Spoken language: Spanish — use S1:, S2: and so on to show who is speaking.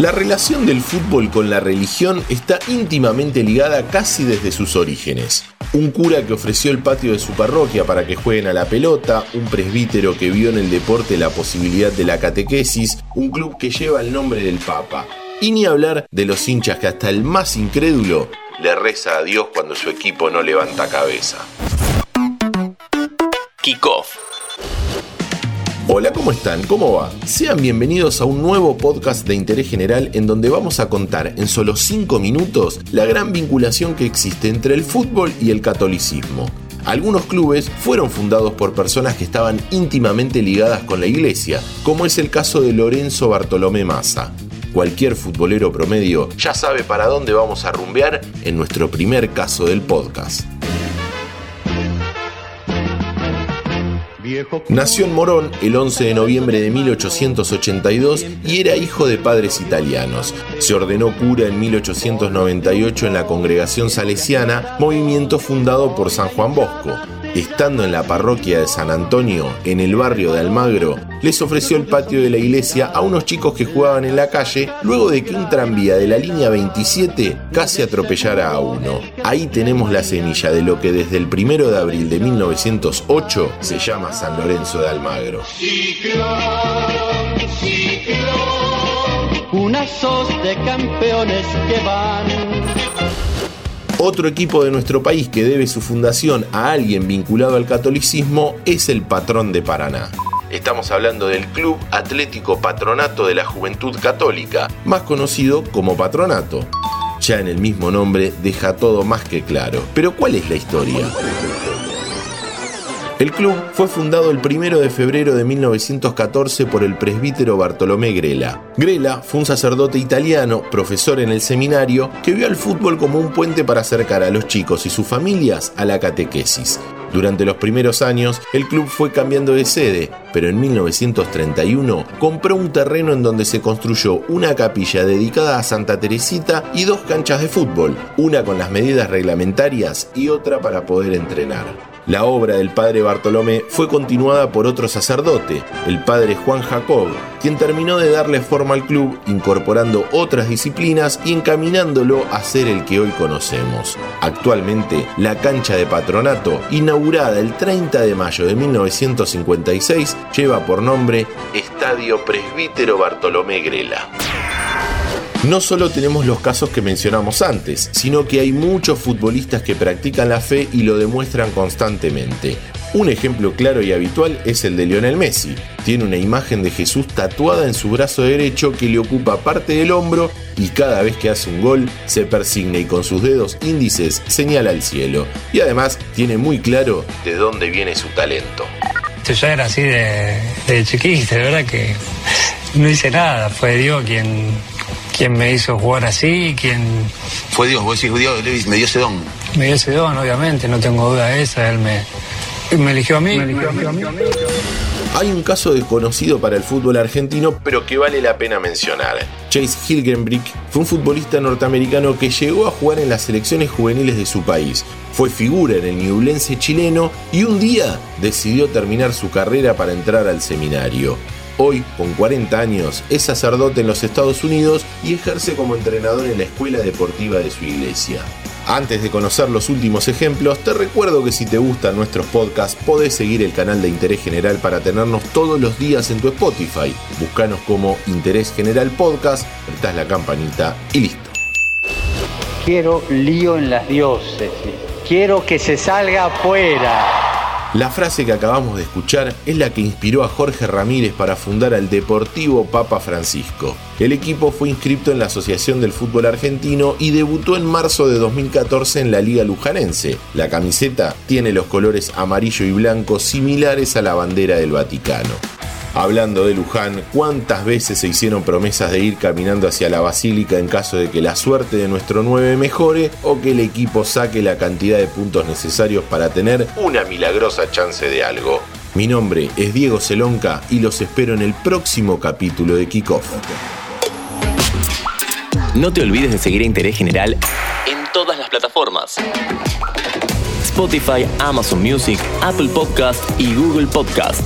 S1: La relación del fútbol con la religión está íntimamente ligada casi desde sus orígenes. Un cura que ofreció el patio de su parroquia para que jueguen a la pelota, un presbítero que vio en el deporte la posibilidad de la catequesis, un club que lleva el nombre del Papa. Y ni hablar de los hinchas que hasta el más incrédulo le reza a Dios cuando su equipo no levanta cabeza. Kickoff Hola, ¿cómo están? ¿Cómo va? Sean bienvenidos a un nuevo podcast de interés general en donde vamos a contar en solo 5 minutos la gran vinculación que existe entre el fútbol y el catolicismo. Algunos clubes fueron fundados por personas que estaban íntimamente ligadas con la iglesia, como es el caso de Lorenzo Bartolomé Massa. Cualquier futbolero promedio ya sabe para dónde vamos a rumbear en nuestro primer caso del podcast. Nació en Morón el 11 de noviembre de 1882 y era hijo de padres italianos. Se ordenó cura en 1898 en la congregación salesiana, movimiento fundado por San Juan Bosco estando en la parroquia de San Antonio, en el barrio de Almagro, les ofreció el patio de la iglesia a unos chicos que jugaban en la calle luego de que un tranvía de la línea 27 casi atropellara a uno. Ahí tenemos la semilla de lo que desde el 1 de abril de 1908 se llama San Lorenzo de Almagro. Una sos de campeones que van otro equipo de nuestro país que debe su fundación a alguien vinculado al catolicismo es el Patrón de Paraná. Estamos hablando del Club Atlético Patronato de la Juventud Católica, más conocido como Patronato. Ya en el mismo nombre deja todo más que claro. Pero ¿cuál es la historia? El club fue fundado el 1 de febrero de 1914 por el presbítero Bartolomé Grela. Grela fue un sacerdote italiano, profesor en el seminario, que vio al fútbol como un puente para acercar a los chicos y sus familias a la catequesis. Durante los primeros años, el club fue cambiando de sede, pero en 1931 compró un terreno en donde se construyó una capilla dedicada a Santa Teresita y dos canchas de fútbol, una con las medidas reglamentarias y otra para poder entrenar. La obra del padre Bartolomé fue continuada por otro sacerdote, el padre Juan Jacob, quien terminó de darle forma al club incorporando otras disciplinas y encaminándolo a ser el que hoy conocemos. Actualmente, la cancha de patronato, inaugurada el 30 de mayo de 1956, lleva por nombre Estadio Presbítero Bartolomé Grela. No solo tenemos los casos que mencionamos antes, sino que hay muchos futbolistas que practican la fe y lo demuestran constantemente. Un ejemplo claro y habitual es el de Lionel Messi. Tiene una imagen de Jesús tatuada en su brazo derecho que le ocupa parte del hombro y cada vez que hace un gol se persigna y con sus dedos índices señala al cielo. Y además tiene muy claro de dónde viene su talento.
S2: Yo ya era así de, de chiquito, de verdad que no hice nada, fue Dios quien ¿Quién me hizo jugar así, ¿Quién
S3: Fue Dios, vos decís, Dios me dio ese don.
S2: Me dio ese don, obviamente, no tengo duda de esa, él me, me eligió a mí.
S1: Hay un caso desconocido para el fútbol argentino, pero que vale la pena mencionar. Chase Hilgenbrick fue un futbolista norteamericano que llegó a jugar en las selecciones juveniles de su país. Fue figura en el Ñublense chileno y un día decidió terminar su carrera para entrar al seminario. Hoy, con 40 años, es sacerdote en los Estados Unidos y ejerce como entrenador en la escuela deportiva de su iglesia. Antes de conocer los últimos ejemplos, te recuerdo que si te gustan nuestros podcasts, podés seguir el canal de Interés General para tenernos todos los días en tu Spotify. Búscanos como Interés General Podcast, apretás la campanita y listo.
S4: Quiero lío en las diócesis. Quiero que se salga afuera.
S1: La frase que acabamos de escuchar es la que inspiró a Jorge Ramírez para fundar al Deportivo Papa Francisco. El equipo fue inscrito en la Asociación del Fútbol Argentino y debutó en marzo de 2014 en la Liga Lujanense. La camiseta tiene los colores amarillo y blanco similares a la bandera del Vaticano. Hablando de Luján, ¿cuántas veces se hicieron promesas de ir caminando hacia la basílica en caso de que la suerte de nuestro 9 mejore o que el equipo saque la cantidad de puntos necesarios para tener una milagrosa chance de algo? Mi nombre es Diego Celonca y los espero en el próximo capítulo de Kickoff.
S5: No te olvides de seguir a Interés General en todas las plataformas. Spotify, Amazon Music, Apple Podcast y Google Podcast.